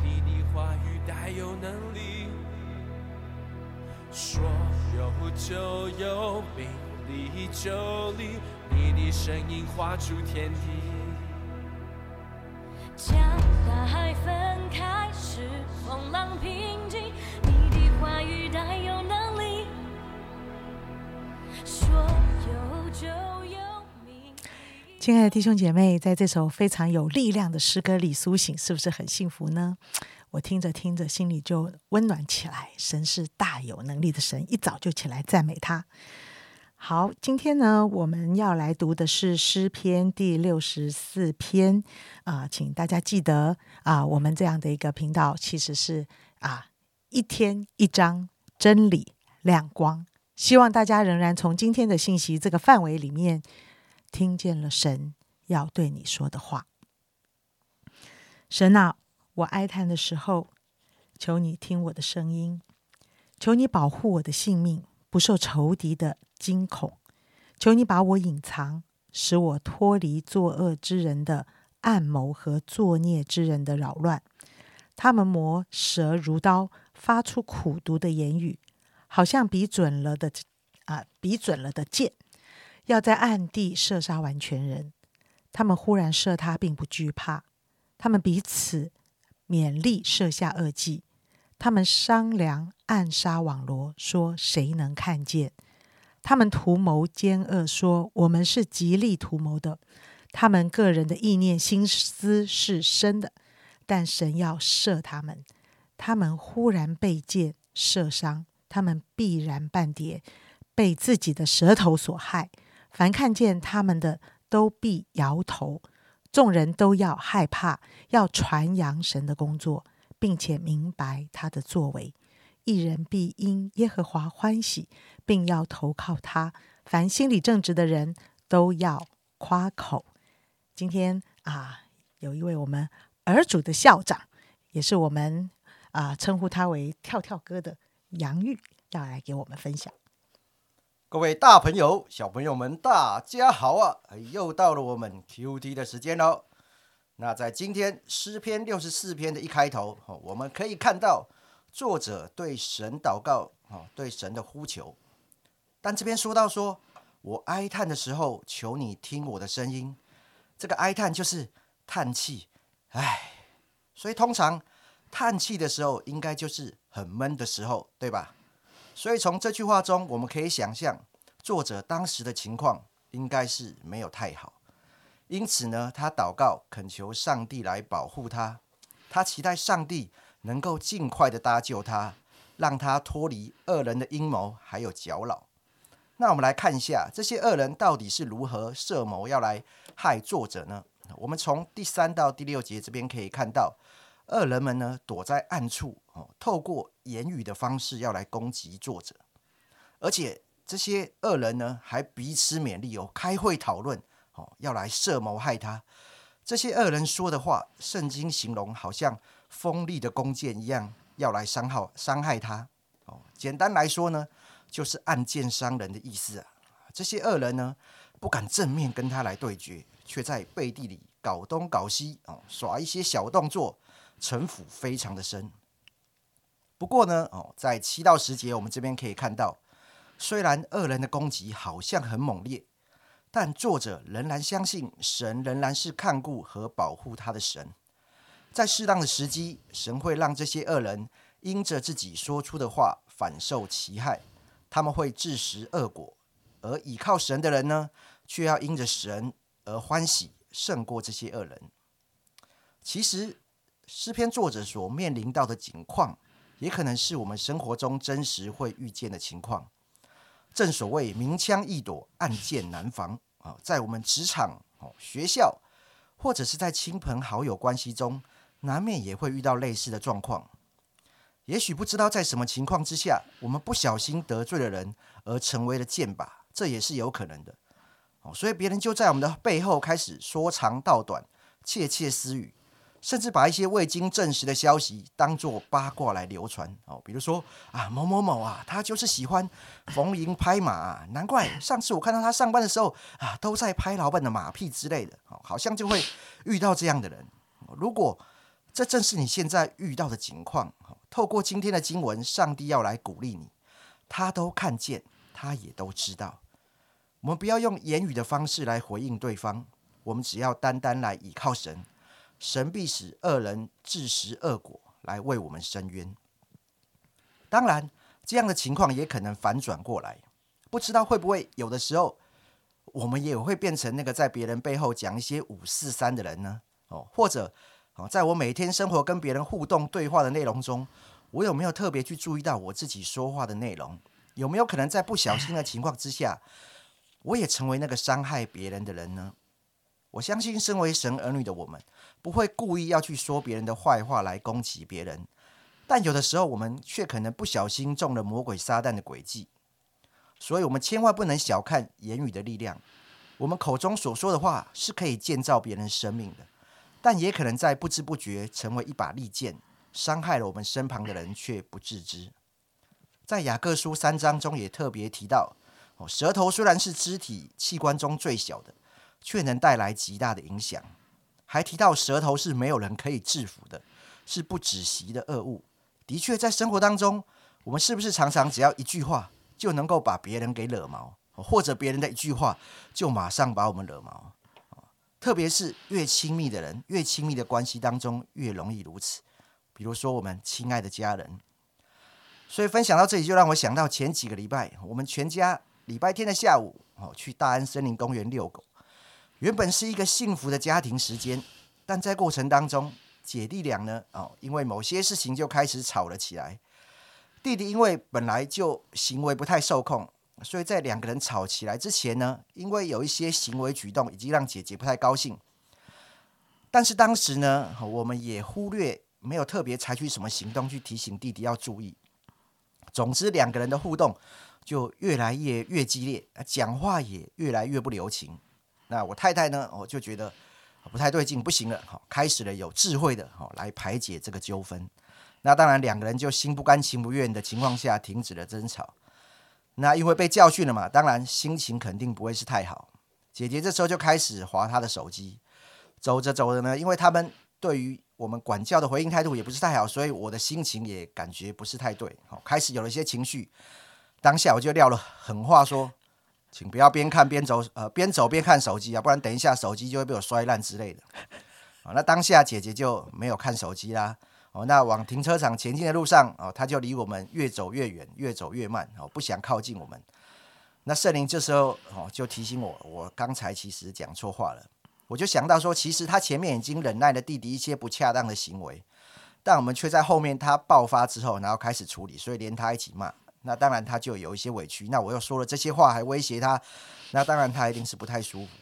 你的话语带有能力，说有就有，命里就立，你的声音画出天地。将大海分开，是风浪平静。你的话语带有能力，亲爱的弟兄姐妹，在这首非常有力量的诗歌里苏醒，是不是很幸福呢？我听着听着，心里就温暖起来。神是大有能力的神，一早就起来赞美他。好，今天呢，我们要来读的是诗篇第六十四篇啊、请大家记得啊、我们这样的一个频道其实是啊、一天一章真理亮光，希望大家仍然从今天的信息这个范围里面听见了神要对你说的话。神啊，我哀叹的时候，求你听我的声音，求你保护我的性命不受仇敌的惊恐，求你把我隐藏，使我脱离作恶之人的暗谋和作孽之人的扰乱。他们磨舌如刀，发出苦毒的言语，好像比准了的啊、比准了的箭，要在暗地射杀完全人。他们忽然射他，并不惧怕。他们彼此勉力设下恶计，他们商量暗杀网罗，说谁能看见？他们图谋奸恶，说我们是极力图谋的。他们个人的意念心思是深的，但神要射他们。他们忽然被箭射伤，他们必然半跌，被自己的舌头所害。凡看见他们的，都必摇头。众人都要害怕，要传扬神的工作，并且明白他的作为。一人必因耶和华欢喜，并要投靠他。凡心里正直的人都要夸口。今天啊，有一位我们儿主的校长，也是我们啊称呼他为跳跳哥的杨玉，要来给我们分享。各位大朋友、小朋友们，大家好啊！又到了我们 QT 的时间喽。那在今天诗篇六十四篇的一开头，我们可以看到作者对神祷告，哦，对神的呼求。但这边说到说，我哀叹的时候，求你听我的声音。这个哀叹就是叹气，唉。所以通常叹气的时候，应该就是很闷的时候，对吧？所以从这句话中，我们可以想象作者当时的情况应该是没有太好，因此呢，他祷告恳求上帝来保护他，他期待上帝能够尽快的搭救他，让他脱离恶人的阴谋还有搅扰。那我们来看一下这些恶人到底是如何设谋要来害作者呢？我们从第三到第六节这边可以看到，恶人们呢躲在暗处哦，透过言语的方式要来攻击作者，而且这些恶人呢还彼此勉励哦，开会讨论哦，要来设谋害他。这些恶人说的话，圣经形容好像锋利的弓箭一样，要来伤害伤害他。哦，简单来说呢，就是暗箭伤人的意思啊。这些恶人呢，不敢正面跟他来对决，却在背地里搞东搞西哦，耍一些小动作，城府非常的深。不过呢，哦，在七到十节，我们这边可以看到，虽然恶人的攻击好像很猛烈，但作者仍然相信神仍然是看顾和保护他的神。在适当的时机，神会让这些恶人因着自己说出的话反受其害，他们会自食恶果。而倚靠神的人呢，却要因着神而欢喜，胜过这些恶人。其实，诗篇作者所面临到的境况，也可能是我们生活中真实会遇见的情况。正所谓明枪易躲，暗箭难防啊！在我们职场、学校，或者是在亲朋好友关系中，难免也会遇到类似的状况。也许不知道在什么情况之下，我们不小心得罪了人，而成为了箭靶，这也是有可能的。哦，所以别人就在我们的背后开始说长道短、窃窃私语，甚至把一些未经证实的消息当作八卦来流传。哦，比如说啊，某某某啊，他就是喜欢逢迎拍马、难怪上次我看到他上班的时候啊，都在拍老板的马屁之类的。好像就会遇到这样的人。如果这正是你现在遇到的情况。透过今天的经文，上帝要来鼓励你，他都看见，他也都知道。我们不要用言语的方式来回应对方，我们只要单单来倚靠神，神必使恶人自食恶果，来为我们伸冤。当然，这样的情况也可能反转过来，不知道会不会有的时候，我们也会变成那个在别人背后讲一些五四三的人呢？哦，或者哦，在我每天生活跟别人互动对话的内容中，我有没有特别去注意到我自己说话的内容？有没有可能在不小心的情况之下，我也成为那个伤害别人的人呢？我相信，身为神儿女的我们，不会故意要去说别人的坏话来攻击别人。但有的时候，我们却可能不小心中了魔鬼撒旦的诡计，所以我们千万不能小看言语的力量。我们口中所说的话是可以建造别人生命的，但也可能在不知不觉成为一把利剑，伤害了我们身旁的人却不自知。在雅各书三章中也特别提到，哦，舌头虽然是肢体器官中最小的，却能带来极大的影响。还提到舌头是没有人可以制服的，是不止息的恶物。的确，在生活当中，我们是不是常常只要一句话就能够把别人给惹毛，或者别人的一句话就马上把我们惹毛？特别是越亲密的人，越亲密的关系当中越容易如此。比如说我们亲爱的家人。所以分享到这里，就让我想到前几个礼拜，我们全家礼拜天的下午哦，去大安森林公园遛狗。原本是一个幸福的家庭时间，但在过程当中。姐弟俩呢？哦，因为某些事情就开始吵了起来。弟弟因为本来就行为不太受控，所以在两个人吵起来之前呢，因为有一些行为举动已经让姐姐不太高兴。但是当时呢，我们也忽略，没有特别采取什么行动去提醒弟弟要注意。总之，两个人的互动就越来越越激烈，讲话也越来越不留情。那我太太呢，我就觉得。不太对劲，不行了，好，开始了有智慧的，好来排解这个纠纷。那当然，两个人就心不甘情不愿的情况下停止了争吵。那因为被教训了嘛，当然心情肯定不会是太好。姐姐这时候就开始划她的手机，走着走着呢，因为他们对于我们管教的回应态度也不是太好，所以我的心情也感觉不是太对，好，开始有了一些情绪。当下我就撂了狠话说。请不要边看边走，呃，边走边看手机啊，不然等一下手机就会被我摔烂之类的。啊，那当下姐姐就没有看手机啦。哦，那往停车场前进的路上，哦，她就离我们越走越远，越走越慢，哦，不想靠近我们。那圣灵这时候哦就提醒我，我刚才其实讲错话了。我就想到说，其实他前面已经忍耐了弟弟一些不恰当的行为，但我们却在后面他爆发之后，然后开始处理，所以连他一起骂。那当然，他就有一些委屈。那我又说了这些话，还威胁他，那当然他一定是不太舒服。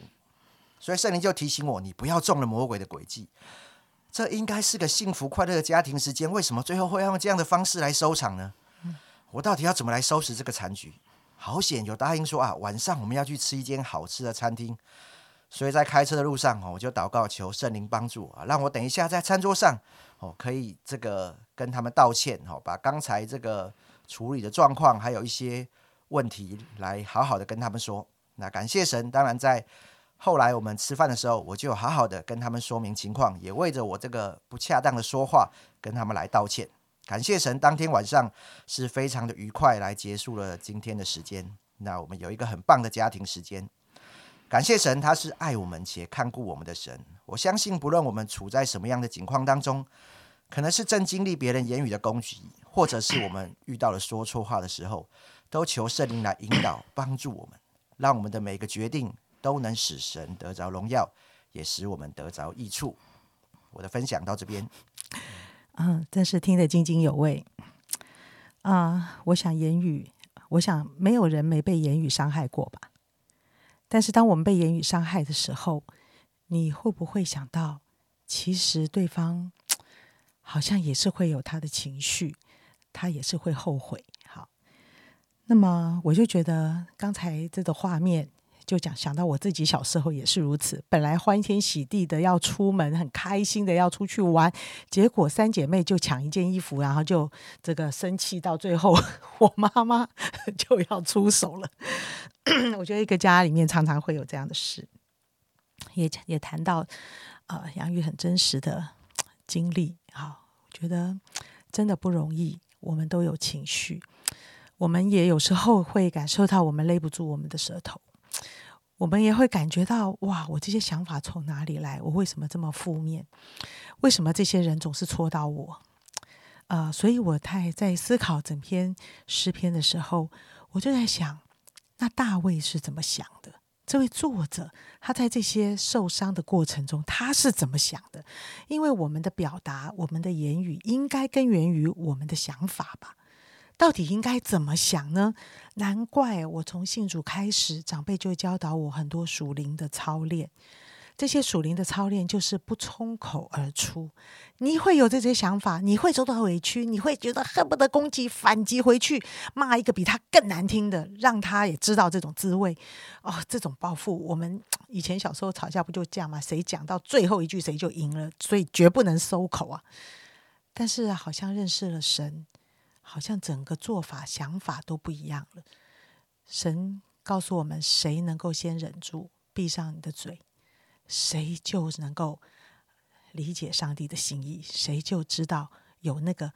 所以圣灵就提醒我，你不要中了魔鬼的诡计。这应该是个幸福快乐的家庭时间，为什么最后会用这样的方式来收场呢？我到底要怎么来收拾这个残局？好险有答应说啊，晚上我们要去吃一间好吃的餐厅。所以在开车的路上，我就祷告求圣灵帮助啊，让我等一下在餐桌上哦，可以这个跟他们道歉哦，把刚才这个。处理的状况，还有一些问题，来好好的跟他们说。那感谢神，当然在后来我们吃饭的时候，我就好好的跟他们说明情况，也为着我这个不恰当的说话跟他们来道歉。感谢神，当天晚上是非常的愉快，来结束了今天的时间。那我们有一个很棒的家庭时间。感谢神，他是爱我们且看顾我们的神。我相信，不论我们处在什么样的境况当中。可能是正经历别人言语的攻击，或者是我们遇到了说错话的时候，都求圣灵来引导帮助我们，让我们的每个决定都能使神得着荣耀，也使我们得着益处。我的分享到这边，嗯，真是听得津津有味啊！我想言语，我想没有人没被言语伤害过吧？但是当我们被言语伤害的时候，你会不会想到，其实对方？好像也是会有他的情绪，他也是会后悔。好，那么我就觉得刚才这个画面，就讲想到我自己小时候也是如此。本来欢天喜地的要出门，很开心的要出去玩，结果三姐妹就抢一件衣服，然后就这个生气，到最后 我妈妈 就要出手了。我觉得一个家里面常常会有这样的事，也也谈到呃杨玉很真实的。经历，好，我觉得真的不容易。我们都有情绪，我们也有时候会感受到我们勒不住我们的舌头，我们也会感觉到哇，我这些想法从哪里来？我为什么这么负面？为什么这些人总是戳到我？呃，所以我太在思考整篇诗篇的时候，我就在想，那大卫是怎么想的？这位作者他在这些受伤的过程中，他是怎么想的？因为我们的表达，我们的言语，应该根源于我们的想法吧？到底应该怎么想呢？难怪我从信主开始，长辈就教导我很多属灵的操练。这些属灵的操练就是不冲口而出，你会有这些想法，你会受到委屈，你会觉得恨不得攻击、反击回去，骂一个比他更难听的，让他也知道这种滋味。哦，这种报复，我们以前小时候吵架不就这样吗？谁讲到最后一句谁就赢了，所以绝不能收口啊。但是好像认识了神，好像整个做法、想法都不一样了。神告诉我们，谁能够先忍住，闭上你的嘴。谁就能够理解上帝的心意？谁就知道有那个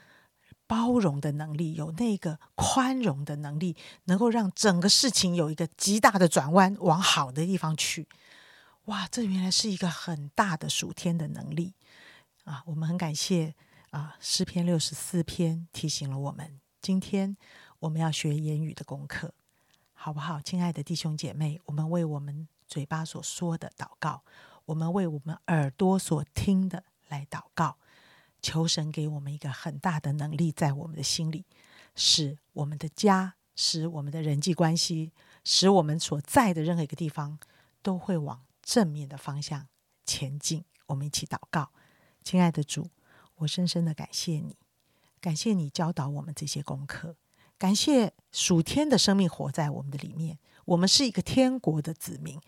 包容的能力，有那个宽容的能力，能够让整个事情有一个极大的转弯，往好的地方去。哇，这原来是一个很大的属天的能力啊！我们很感谢啊，诗篇六十四篇提醒了我们，今天我们要学言语的功课，好不好？亲爱的弟兄姐妹，我们为我们。嘴巴所说的祷告，我们为我们耳朵所听的来祷告，求神给我们一个很大的能力，在我们的心里，使我们的家，使我们的人际关系，使我们所在的任何一个地方，都会往正面的方向前进。我们一起祷告，亲爱的主，我深深的感谢你，感谢你教导我们这些功课，感谢属天的生命活在我们的里面。我们是一个天国的子民，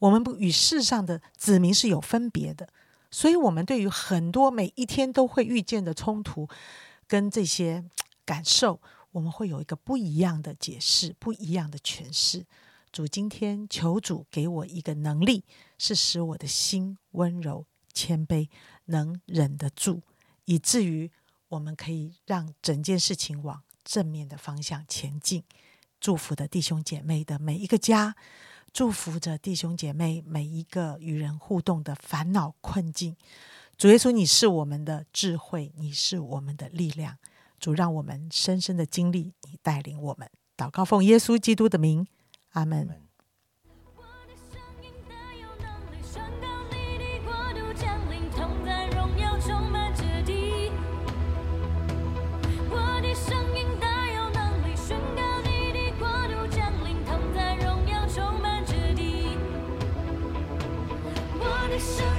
我们不与世上的子民是有分别的，所以，我们对于很多每一天都会遇见的冲突跟这些感受，我们会有一个不一样的解释，不一样的诠释。主今天求主给我一个能力，是使我的心温柔谦卑，能忍得住，以至于我们可以让整件事情往正面的方向前进。祝福的弟兄姐妹的每一个家，祝福着弟兄姐妹每一个与人互动的烦恼困境。主耶稣，你是我们的智慧，你是我们的力量。主，让我们深深的经历你带领我们。祷告奉耶稣基督的名，阿门。so